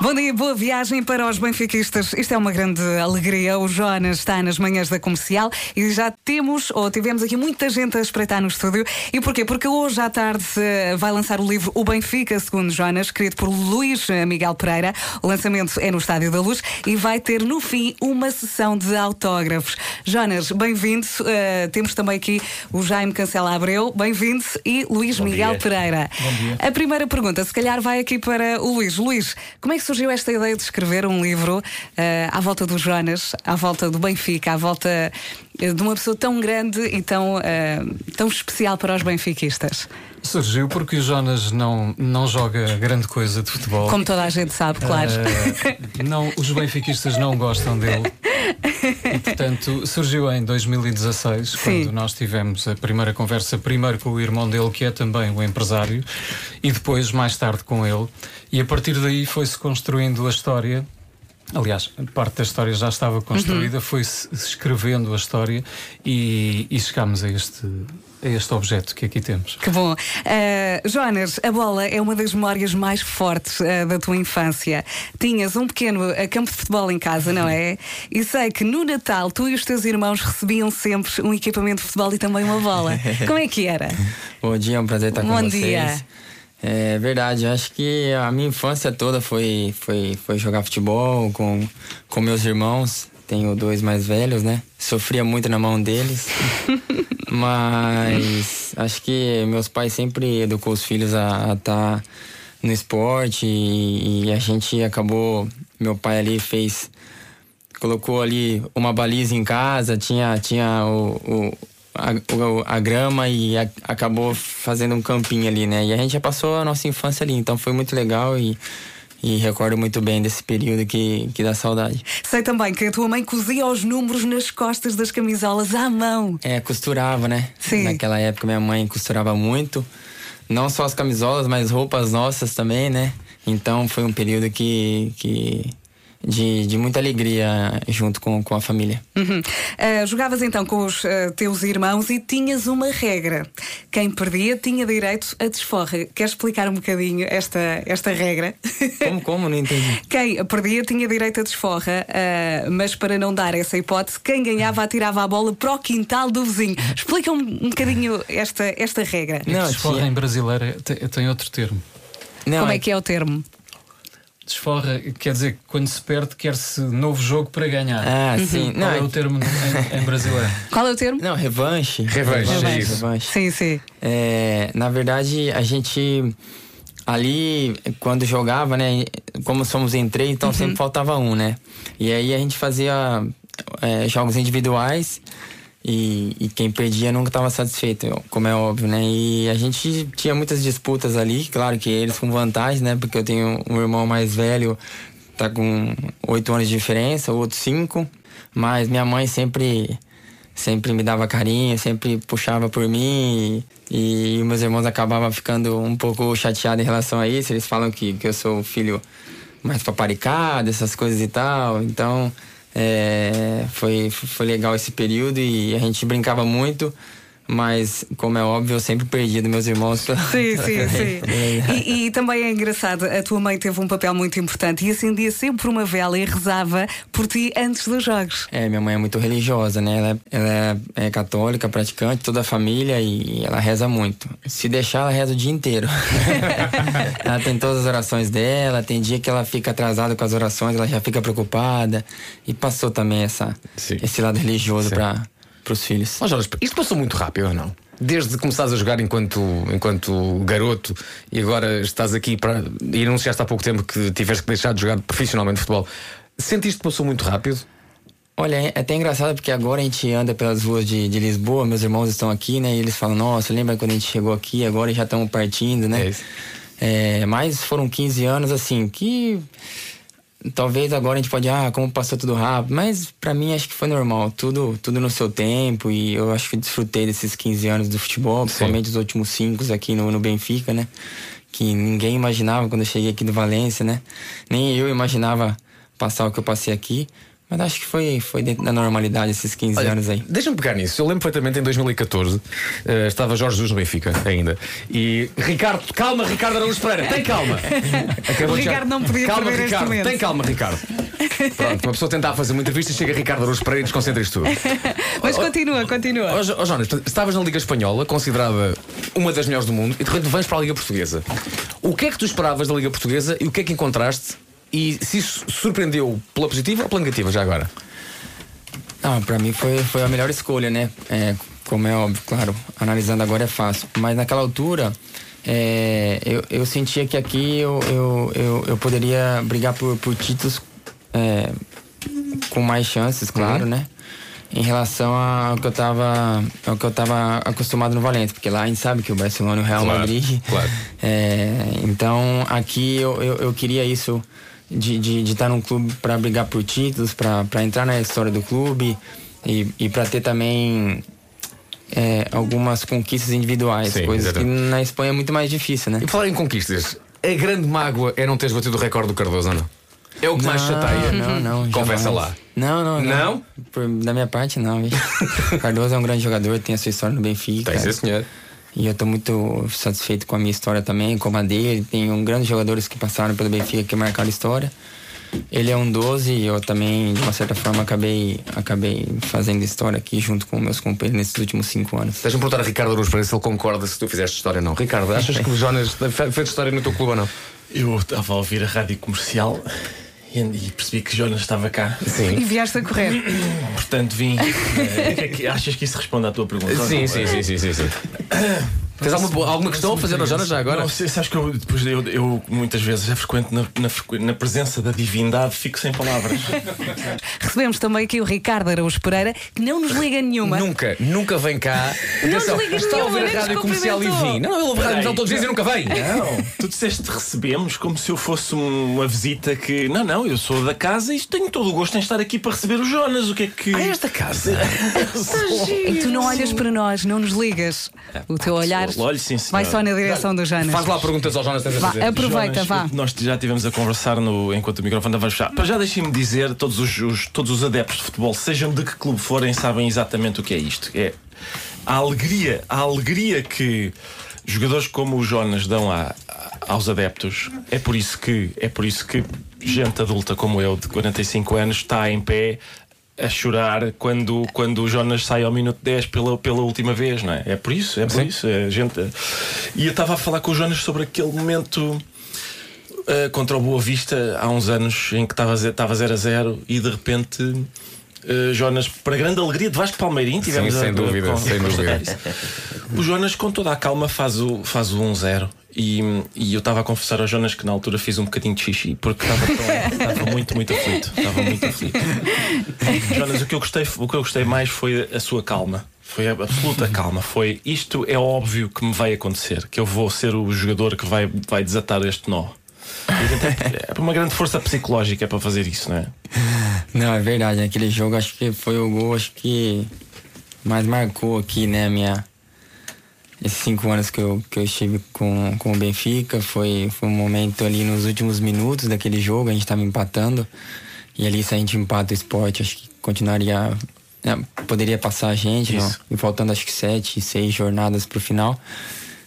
Bom dia, boa viagem para os benfiquistas. Isto é uma grande alegria. O Jonas está nas manhãs da comercial e já temos, ou tivemos aqui muita gente a espreitar no estúdio. E porquê? Porque hoje à tarde eh, vai lançar o livro O Benfica, segundo Jonas, escrito por Luís Miguel Pereira. O lançamento é no Estádio da Luz e vai ter no fim uma sessão de autógrafos. Jonas, bem-vindo. Uh, temos também aqui o Jaime Cancela Abreu, bem-vindo, e Luís Bom Miguel dia. Pereira. Bom dia. A primeira pergunta, se calhar, vai aqui para o Luís. Luís, como é que surgiu esta ideia de escrever um livro eh, à volta do Jonas, à volta do Benfica, à volta de uma pessoa tão grande e tão, eh, tão especial para os benfiquistas? Surgiu porque o Jonas não, não joga grande coisa de futebol. Como toda a gente sabe, claro. Eh, não, os benfiquistas não gostam dele. E, portanto, surgiu em 2016, Sim. quando nós tivemos a primeira conversa, primeiro com o irmão dele, que é também o empresário, e depois, mais tarde, com ele. E a partir daí foi-se construindo a história. Aliás, parte da história já estava construída, foi-se escrevendo a história e, e chegámos a este, a este objeto que aqui temos. Que bom. Eh, Jonas, a bola é uma das memórias mais fortes eh, da tua infância. Tinhas um pequeno eh, campo de futebol em casa, não é? E sei que no Natal tu e os teus irmãos recebiam sempre um equipamento de futebol e também uma bola. Como é que era? Bom dia, é um prazer estar com Bom vocês. dia. É verdade, eu acho que a minha infância toda foi, foi, foi jogar futebol com, com meus irmãos. Tenho dois mais velhos, né? Sofria muito na mão deles. Mas acho que meus pais sempre educou os filhos a estar no esporte e, e a gente acabou. Meu pai ali fez colocou ali uma baliza em casa, tinha, tinha o, o- a, a grama e a- acabou fazendo um campinho ali, né? E a gente já passou a nossa infância ali, então foi muito legal e, e recordo muito bem desse período que, que dá saudade. Sei também que a tua mãe cozia os números nas costas das camisolas à mão. É, costurava, né? Sim. Naquela época minha mãe costurava muito, não só as camisolas, mas roupas nossas também, né? Então foi um período que, que de, de muita alegria junto com, com a família. Uhum. Ah, jogavas então com os ah, teus irmãos e tinhas uma regra. Quem perdia tinha direito a desforra. Queres explicar um bocadinho esta, esta regra? Como, como? Não entendi. Quem perdia tinha direito a desforra, ah, mas para não dar essa hipótese, quem ganhava atirava a bola para o quintal do vizinho. Explica um, um bocadinho esta, esta regra. E Não, desforra em brasileira tem, tem outro termo. Não, Como é que é o termo? Desforra quer dizer que quando se perde, quer-se novo jogo para ganhar. Ah, sim. Qual Não, é o termo em, em brasileiro? Qual é o termo? Não, revanche. Revanche, Revanche. isso. revanche. Sim, sim. É, na verdade, a gente ali, quando jogava, né? Como somos em três, então sempre faltava um, né? E aí a gente fazia é, jogos individuais e, e quem perdia nunca estava satisfeito, como é óbvio, né? E a gente tinha muitas disputas ali, claro que eles com vantagem, né? Porque eu tenho um irmão mais velho, tá com oito anos de diferença, o outro cinco. Mas minha mãe sempre sempre me dava carinho, sempre puxava por mim e, e meus irmãos acabavam ficando um pouco chateados em relação a isso. Eles falam que, que eu sou filho mais paparicado, essas coisas e tal. Então é, foi, foi legal esse período e a gente brincava muito. Mas, como é óbvio, eu sempre perdi dos meus irmãos. pela- Sim, sim, sim. É. E, e também é engraçado, a tua mãe teve um papel muito importante e acendia sempre uma vela e rezava por ti antes dos jogos. É, minha mãe é muito religiosa, né? Ela, é- ela é, é católica, praticante, toda a família e ela reza muito. Se deixar, ela reza o dia inteiro. ela tem todas as orações dela, tem dia que ela fica atrasada com as orações, ela já fica preocupada. E passou também essa, Sim. esse lado religioso Sim. Para os filhos. Ó Jorge, isto passou muito rápido ou não? Desde que começaste a jogar enquanto, enquanto garoto e agora estás aqui para. e anunciaste há pouco tempo que tiveste que deixar de jogar profissionalmente futebol. Sentiste que passou muito rápido? Olha, é até engraçado porque agora a gente anda pelas ruas de, de Lisboa, meus irmãos estão aqui, né? E eles falam, nossa, lembra quando a gente chegou aqui, agora já estamos partindo, né? É isso. É, mas foram 15 anos, assim, que talvez agora a gente pode, ah, como passou tudo rápido, mas pra mim acho que foi normal, tudo, tudo no seu tempo e eu acho que desfrutei desses 15 anos do futebol, principalmente os últimos 5 aqui no, no Benfica, né? Que ninguém imaginava quando eu cheguei aqui do Valência, né? Nem eu imaginava passar o que eu passei aqui, Mas acho que foi, foi dentro da normalidade esses 15 Olha, anos aí. Deixa-me pegar nisso. Eu lembro perfeitamente em 2014, eh, estava Jorge Jesus no Benfica ainda. E Ricardo, calma, Ricardo Araújo Pereira, tem calma. Acabou O Ricardo não podia Calma, perder este Ricardo, momento. tem calma, Ricardo. Pronto, uma pessoa tentar fazer uma entrevista e chega Ricardo Araújo Pereira e desconcentra isto tudo. Mas continua, continua. Ó oh, Jonas, estavas na Liga Espanhola, considerada uma das melhores do mundo, e de repente vens para a Liga Portuguesa. O que é que tu esperavas da Liga Portuguesa e o que é que encontraste? E se isso surpreendeu pela positiva ou pela negativa, já agora? Não, pra mim foi, foi a melhor escolha, né? É, como é óbvio, claro, analisando agora é fácil. Mas naquela altura, é, eu, eu sentia que aqui eu, eu, eu, eu poderia brigar por, por títulos é, com mais chances, claro, né? Em relação ao que eu tava, ao que eu tava acostumado no Valente, porque lá a gente sabe que o Barcelona e o Real Claro, Madrid. claro. É, então aqui eu, eu, eu queria isso de, de, de estar num clube para brigar por títulos, para entrar na história do clube e, e para ter também é, algumas conquistas individuais, Sim, coisas que exatamente. na Espanha é muito mais difícil, né? E falar em conquistas, a grande mágoa é não teres batido o recorde do Cardoso, não? É o que mais Não, chateia. Não, não. Confessa jamais. lá. Não, não, não. Não? Por, da minha parte, não. Cardoso é um grande jogador, tem a sua história no Benfica. Tem, senhor. E eu tô muito satisfeito com a minha história também, como a dele. Tem um grandes jogadores que passaram pelo Benfica que marcaram história. Ele é um 12 e eu também, de uma certa forma, acabei, acabei fazendo história aqui junto com meus companheiros nesses últimos cinco anos. Deixa-me perguntar a Ricardo Araújo Pereira se ele concorda se tu fizeste história ou não. Ricardo, achas que o Jonas fe- fez história no teu clube ou não? Eu estava a ouvir a rádio comercial e, e percebi que Jonas estava cá. E Sim. vieste a correr. Portanto, vim. Que- achas que isso responde à tua pergunta? Sim, sim, sim, sim, sim, sim. Tens alguma, alguma questão a fazer ao Jonas já agora? Não, sei- sabes que eu, depois eu, eu muitas vezes é frequente na, na, na presença da divindade, fico sem palavras. Recebemos também aqui o Ricardo Araújo Pereira, que não nos liga nenhuma. Nunca, nunca vem cá. Não Atenção, desligas está a nenhuma, ouvir nem a rádio nos comercial e vim. Não, não, ele ouve a rádio comercial todos os dias e nunca vem. Não, tu disseste recebemos como se eu fosse um- uma visita que. Não, não, eu sou da casa e tenho todo o gosto em estar aqui para receber o Jonas. O que é que. Ah, esta casa. E tu não olhas para nós, não nos ligas. O teu olhar Olhe, sim, senhor. vai só na direção do Jonas. Faz lá perguntas ao Jonas, tens a Vá, fazer. aproveita, Jonas, vá. Nós já estivemos a conversar no, enquanto o microfone estava fechado. Para já deixem-me dizer, todos os, os- todos os adeptos de futebol, sejam de que clube forem, sabem exatamente o que é isto. É a alegria, a alegria que jogadores como o Jonas dão a- a- aos adeptos. É por isso que é por isso que gente adulta como eu, de 45 anos, está em pé a chorar quando, quando o Jonas sai ao minuto 10 pela, pela última vez, não é? É por isso, é por isso. É, gente... E eu estava a falar com o Jonas sobre aquele momento uh, contra o Boa Vista há uns anos em que estava ze- estava 0 a 0 e de repente. uh, Jonas, para grande alegria de Vasco Palmeirim, tivemos sem a- dúvida, a- sem dúvida. isso. O Jonas, com toda a calma, faz o, faz o 1-0. E, e eu estava a confessar ao Jonas que na altura fiz um bocadinho de xixi porque estava muito, muito aflito. Estava muito aflito. Jonas, o que, eu gostei, o que eu gostei mais foi a sua calma. Foi a absoluta calma. Foi isto é óbvio que me vai acontecer, que eu vou ser o jogador que vai, vai desatar este nó. É é uma grande força psicológica para fazer isso, não é? Não, é verdade. Aquele jogo acho que foi o gol acho que mais marcou aqui, né, minha. Esses cinco anos que eu, que eu estive com, com o Benfica, foi, foi um momento ali nos últimos minutos daquele jogo, a gente estava empatando. E ali, se a gente empata o esporte, acho que continuaria. né, poderia passar a gente, não? E faltando acho que sete, seis jornadas pro final.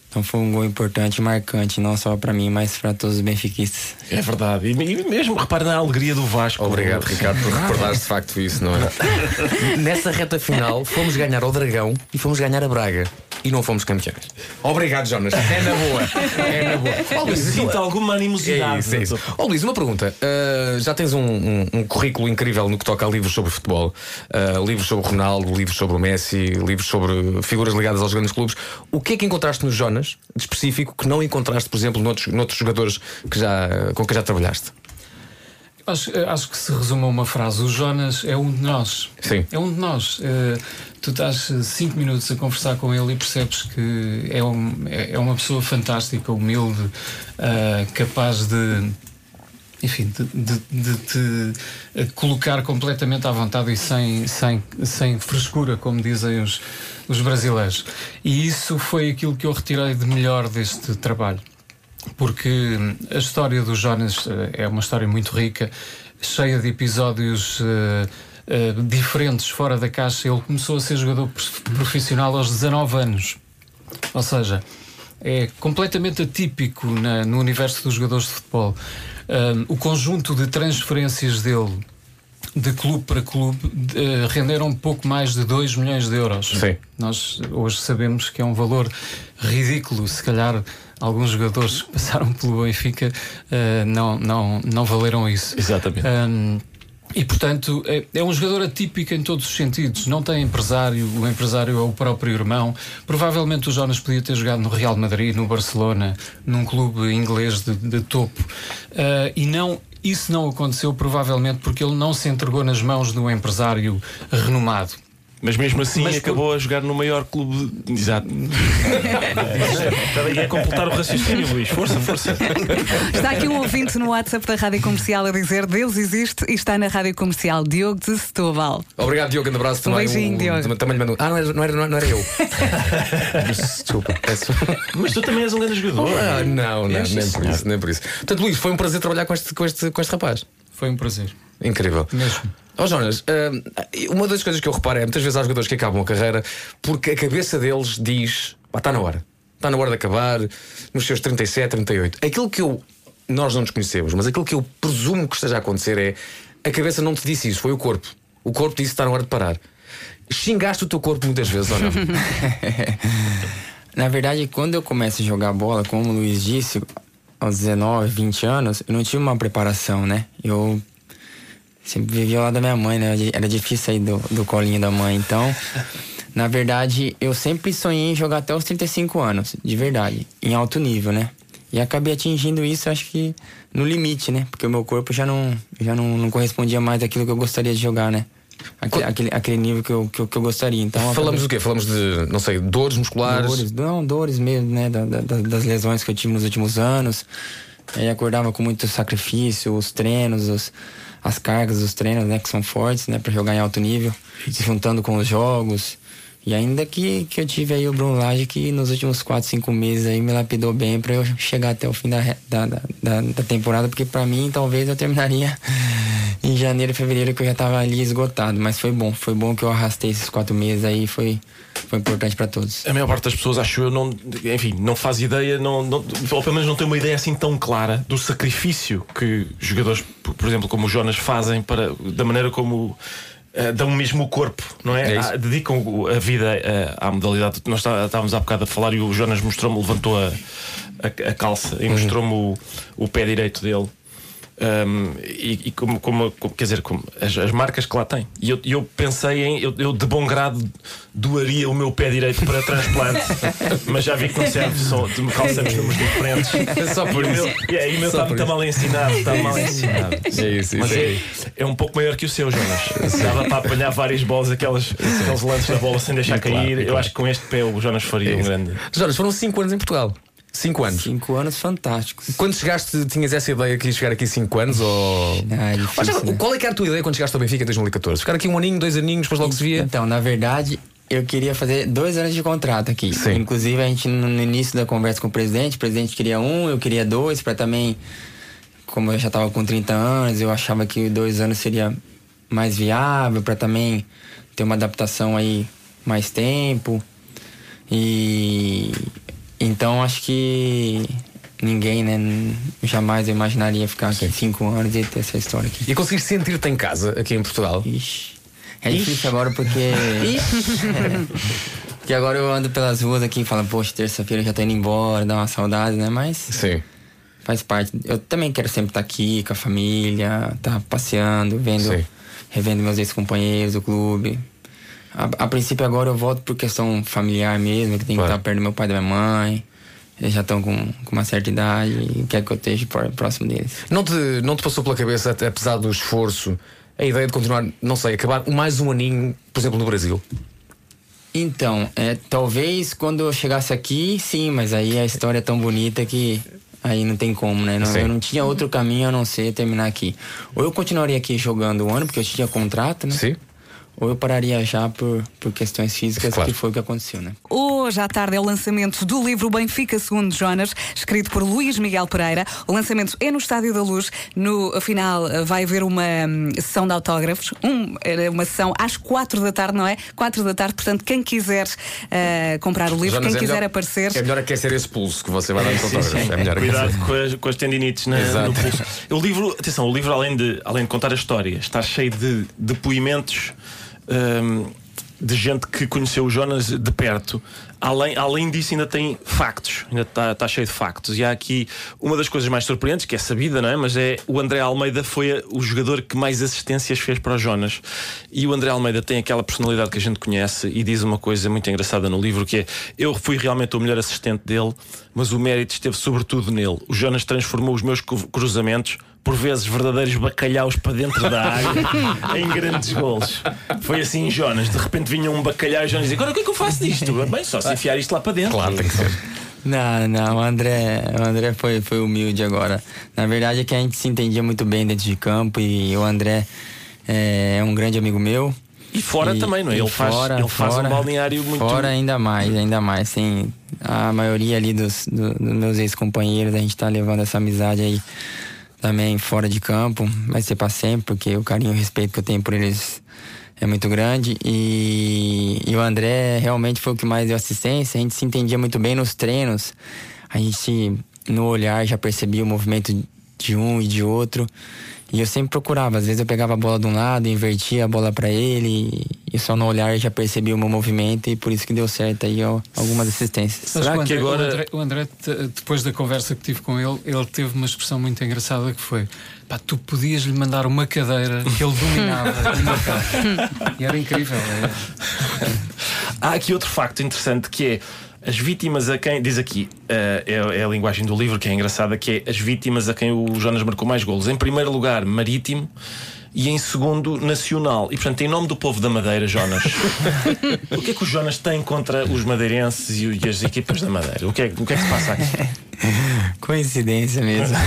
Então foi um gol importante e marcante, não só para mim, mas para todos os benfiquistas. É verdade. E, e mesmo, repara na alegria do Vasco. Obrigado, Ricardo, por recordares de facto isso, não é? Nessa reta final, fomos ganhar ao Dragão e fomos ganhar a Braga. E não fomos campeões. Obrigado, Jonas. É na boa. É na boa. Eu Luís, sinto alguma animosidade. É isso, é isso. Ó Luís, uma pergunta. Uh, já tens um, um- um currículo incrível no que toca a livros sobre futebol. Uh, livros sobre o Ronaldo, livros sobre o Messi, livros sobre figuras ligadas aos grandes clubes. O que é que encontraste no Jonas, de específico, que não encontraste, por exemplo, noutros, noutros jogadores que já, com que já trabalhaste? Acho, acho que se resume a uma frase: o Jonas é um de nós. Sim. É um de nós. Eh, tu estás eh, cinco minutos a conversar com ele e percebes que é, um- é- é uma pessoa fantástica, humilde, ah, capaz de. Enfim, de, de- de te colocar completamente à vontade e sem, sem, sem frescura, como dizem os, os brasileiros. E isso foi aquilo que eu retirei de melhor deste trabalho porque a história do Jonas eh, é uma história muito rica. cheia de episódios uh, uh, diferentes fora da caixa. Ele começou a ser jogador profissional aos 19 anos. Ou seja, é completamente atípico na, no universo dos jogadores de futebol. Um, o conjunto de transferências dele de clube para clube uh, renderam um pouco mais de 2 milhões de euros. Sim. Nós hoje sabemos que é um valor ridículo, se calhar alguns jogadores que passaram pelo Benfica uh, não, não, não valeram isso. Exatamente. Um, e portanto é, é, um jogador atípico em todos os sentidos. Não tem empresário, o empresário é o próprio irmão. Provavelmente o Jonas podia ter jogado no Real Madrid, no Barcelona, num clube inglês de, de topo. Uh, e não isso não aconteceu provavelmente porque ele não se entregou nas mãos de um empresário renomado. Mas mesmo assim Mas acabou por... a jogar no maior clube. Exato. Estava a completar o raciocínio, Luís. Força, força. Está aqui um ouvinte no WhatsApp da Rádio Comercial a dizer: Deus existe e está na Rádio Comercial. Diogo de Setúbal. Obrigado, Diogo. Um abraço também. Um beijinho, um, Diogo. Também lhe mando. Ah, não era, não era, não era eu. Desculpa. Peço. Mas tu também és um grande jogador. Ah, não, não, nem por isso, nem por isso. Portanto, Luís, foi um prazer trabalhar com este, com este, com este rapaz. Foi um prazer. Incrível. Mesmo. Ó oh, Jonas, uma das coisas que eu reparo é muitas vezes há jogadores que acabam a carreira porque a cabeça deles diz: está na hora, está na hora de acabar, nos seus 37, 38. Aquilo que eu. Nós não nos conhecemos, mas aquilo que eu presumo que esteja a acontecer é a cabeça não te disse isso, foi o corpo. O corpo disse: está na hora de parar. Xingaste o teu corpo muitas vezes ou não? na verdade, quando eu começo a jogar bola, como o Luiz disse, aos 19, 20 anos, eu não tive uma preparação, né? Eu sempre vivi ao lado da minha mãe, né? Era difícil sair do, do colinho da mãe. Então, na verdade, eu sempre sonhei em jogar até os 35 anos, de verdade, em alto nível, né? E acabei atingindo isso, acho que no limite, né? Porque o meu corpo já não, já não, não correspondia mais àquilo que eu gostaria de jogar, né? Aquele, aquele, aquele, nível que eu, que eu, que, eu, gostaria. Então, Falamos acabei... do quê? Falamos de, não sei, dores musculares? Dores, não, dores mesmo, né? Da, da, das lesões que eu tive nos últimos anos. Aí acordava com muito sacrifício, os treinos, os, as cargas dos treinos, né, que são fortes, né, para jogar em alto nível, se juntando com os jogos. E ainda que, que eu tive aí o Bruno Lage que nos últimos 4, 5 meses aí me lapidou bem para eu chegar até o fim da, da, da, da temporada, porque para mim talvez eu terminaria em janeiro, fevereiro, que eu já tava ali esgotado. Mas foi bom, foi bom que eu arrastei esses quatro meses aí, foi, foi importante para todos. A maior parte das pessoas, acho eu, não, enfim, não faz ideia, não, não, ou pelo menos não tem uma ideia assim tão clara do sacrifício que jogadores, por exemplo, como o Jonas, fazem para, da maneira como Uh, dão mesmo o corpo, não é? é ah, dedicam a vida uh, à modalidade. Nós estávamos há bocado a falar e o Jonas mostrou-me, levantou a, a, a calça e uhum. mostrou-me o, o pé direito dele. Um, e, e como, como, como, quer dizer, como as, as, marcas que lá tem. E eu, eu pensei em, eu, eu, de bom grado doaria o meu pé direito para transplante, mas já vi que não serve, só calçamos números diferentes. Só por e isso. E aí, o meu está mal ensinado, está mal ensinado. É isso, mas é, é, é, um pouco maior que o seu, Jonas. Dava para apanhar várias bolas, aquelas, aqueles lances da bola sem deixar cair. Claro, eu claro. acho que com este pé o Jonas faria é um grande. Jonas, foram 5 anos em Portugal. Cinco anos. Cinco anos fantásticos. Quando chegaste, tinhas essa ideia que ias chegar aqui cinco anos? Ou... Ah, é difícil, né? Qual é que era a tua ideia quando chegaste ao Benfica em 2014? Ficar aqui um aninho, dois aninhos, depois logo se via? Então, na verdade, eu queria fazer dois anos de contrato aqui. Sim. Inclusive, a gente, no início da conversa com o presidente, o presidente queria um, eu queria dois, para também. Como eu já estava com 30 anos, eu achava que dois anos seria mais viável, para também ter uma adaptação aí mais tempo. E então acho que ninguém, né? Jamais eu imaginaria ficar aqui cinco anos e ter essa história aqui. E conseguir sentir-te em casa aqui em Portugal? Ixi. É Ixi. difícil agora porque. porque agora eu ando pelas ruas aqui e falo, poxa, terça-feira já tô indo embora, dá uma saudade, né? Mas. Sim. Faz parte. Eu também quero sempre estar aqui com a família, estar tá passeando, vendo, Sim. revendo meus ex-companheiros do clube. A, a, princípio agora eu volto por questão familiar mesmo, que tem que estar perto do meu pai e da minha mãe. Eles já estão com, com uma certa idade e quer que eu esteja próximo deles. Não te, não te passou pela cabeça, apesar do esforço, a ideia de continuar, não sei, acabar mais um aninho, por exemplo, no Brasil? Então, é, talvez quando eu chegasse aqui, sim, mas aí a história é tão bonita que aí não tem como, né? Não, eu não tinha outro caminho a não ser terminar aqui. Ou eu continuaria aqui jogando o ano, porque eu tinha contrato, né? Sim ou eu pararia já por, por questões físicas, Claro. que foi o que aconteceu, né? Hoje à tarde é o lançamento do livro Benfica Segundo Jonas, escrito por Luís Miguel Pereira. O lançamento é no Estádio da Luz. No final eh, vai haver uma hum, sessão de autógrafos, um, uma sessão às quatro da tarde, não é? Quatro da tarde, portanto, quem quiser eh, comprar o livro, Jonas, quem é quiser melhor- aparecer. É melhor aquecer esse pulso que você vai dar no autógrafo. É melhor Cuidado aquecer. com as, com as tendinites na, Exato. no pulso. O livro, atenção, o livro, além de, além de contar a história, está cheio de depoimentos hum, de gente que conheceu o Jonas de perto. Além, além disso, ainda tem factos, ainda está, está cheio de factos. E há aqui uma das coisas mais surpreendentes, que é sabida, não é? Mas é o André Almeida foi o jogador que mais assistências fez para o Jonas. E o André Almeida tem aquela personalidade que a gente conhece e diz uma coisa muito engraçada no livro que é eu fui realmente o melhor assistente dele, mas o mérito esteve sobretudo nele. O Jonas transformou os meus cru- cruzamentos por vezes verdadeiros bacalhaus para dentro da área em grandes golos. Foi assim, Jonas. De repente vinha um bacalhau e Jonas dizia: Agora o que é que eu faço disto? Bem, só se enfiar isto lá para dentro. Claro, tem que ser. Não, não, o André, o André foi, foi humilde agora. Na verdade é que a gente se entendia muito bem dentro de campo e o André é, é um grande amigo meu. E fora E- também, não é? Ele faz, fora- ele faz um balneário muito. Fora ainda mais, ainda mais. Tem a maioria ali dos, do- dos meus ex-companheiros, a gente tá levando essa amizade aí também fora de campo. Vai ser pra sempre, porque o carinho e o respeito que eu tenho por eles é muito grande. E, e o André realmente foi o que mais deu assistência. A gente se entendia muito bem nos treinos. A gente, no olhar, já percebia o movimento de um e de outro. E eu sempre procurava, às vezes eu pegava a bola de um lado, invertia a bola pra ele, e só no olhar já percebia o meu movimento e por isso que deu certo aí ó, algumas assistências. Mas Será o que André, agora- o André, o André, depois da conversa que tive com ele, ele teve uma expressão muito engraçada que foi: pá, tu podias lhe mandar uma cadeira que ele dominava e. E era incrível. é. Há aqui outro facto interessante que é as vítimas a quem. Diz aqui, eh, é, é a linguagem do livro que é engraçada, que é as vítimas a quem o Jonas marcou mais golos. Em primeiro lugar, Marítimo. E em segundo, Nacional. E portanto, em nome do povo da Madeira, Jonas, o que é que o Jonas tem contra os madeirenses e, e as equipas da Madeira? O que, é, o que é que se passa aqui? Coincidência mesmo.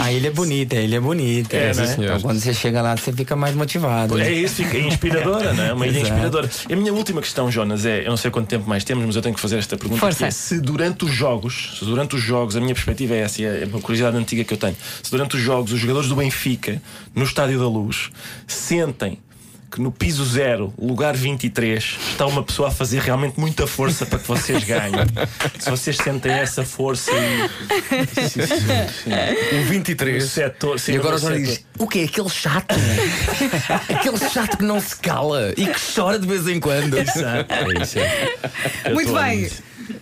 a ilha é bonita, a ilha é bonita. É, né? senhor. Então quando você chega lá, você fica mais motivado. É né? isso, fica inspiradora, não é? Uma ilha Exato. inspiradora. E a minha última questão, Jonas, é: eu não sei quanto tempo mais temos, mas eu tenho que fazer esta pergunta. Força. é, se durante os jogos, se durante os jogos, a minha perspectiva é essa, e é uma curiosidade antiga que eu tenho, se durante os jogos os jogadores do Benfica, no Estádio da Luz, sentem que no piso zero, lugar 23, está uma pessoa a fazer realmente muita força para que vocês ganhem. Se vocês sentem essa força e. Sim, sim, sim. No 23. setor, sim, E agora o setor. diz: O quê? Aquele chato? Aquele chato que não se cala e que chora de vez em quando. Exato, é isso. é. Muito bem.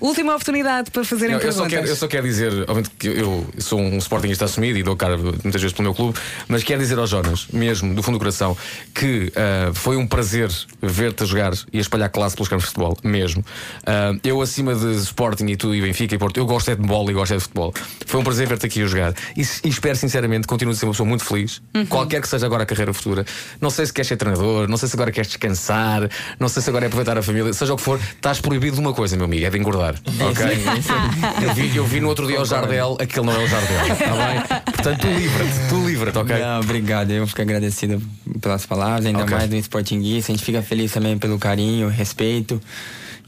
Última oportunidade para fazerem Não, eu, só perguntas. quero, eu só quero dizer, obviamente que eu sou um sportingista assumido e dou cara muitas vezes pelo meu clube, mas quero dizer ao Jonas, mesmo do fundo do coração, que ah, foi um prazer ver-te a jogar e a espalhar classe pelos campos de futebol, mesmo. Ah, eu, acima de Sporting e tu e Benfica e Porto, eu gosto é de bola e gosto é de futebol. Foi um prazer ver-te aqui a jogar e, e espero sinceramente que continues a ser uma pessoa muito feliz, qualquer que seja agora a carreira futura. Não sei se queres ser treinador, não sei se agora queres descansar, não sei se agora é aproveitar a família, seja o que for, estás proibido de uma coisa, meu amigo, é de engordar. Ok? Eu vi, eu vi no outro dia o Jardel, aquele não é o Jardel, está bem? Portanto, tu livra-te, tu livra-te, ok? Não, obrigado. Eu fico agradecido pelas palavras, ainda Ok. mais do Sportinguista. A gente fica feliz também pelo carinho, respeito.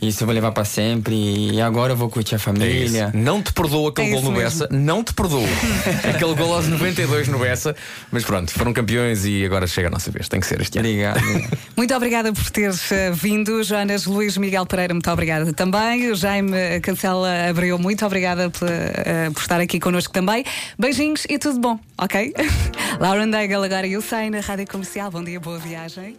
Isso eu vou levar pra sempre. E agora eu vou curtir a É família. Não te perdoa aquele É gol no mesmo. Bessa, não te perdoa. aquele gol aos 92 no Bessa, mas pronto, foram campeões e agora chega a nossa vez, tem que ser este ano. Obrigado. Muito obrigada por teres eh, vindo, Jonas Luís Miguel Pereira, muito obrigada também. O Jaime Cancela Abreu, muito obrigada por, eh, por estar aqui connosco também. Beijinhos e tudo bom, ok? Lauren Daigle agora e eu saio na Rádio Comercial. Bom dia, boa viagem.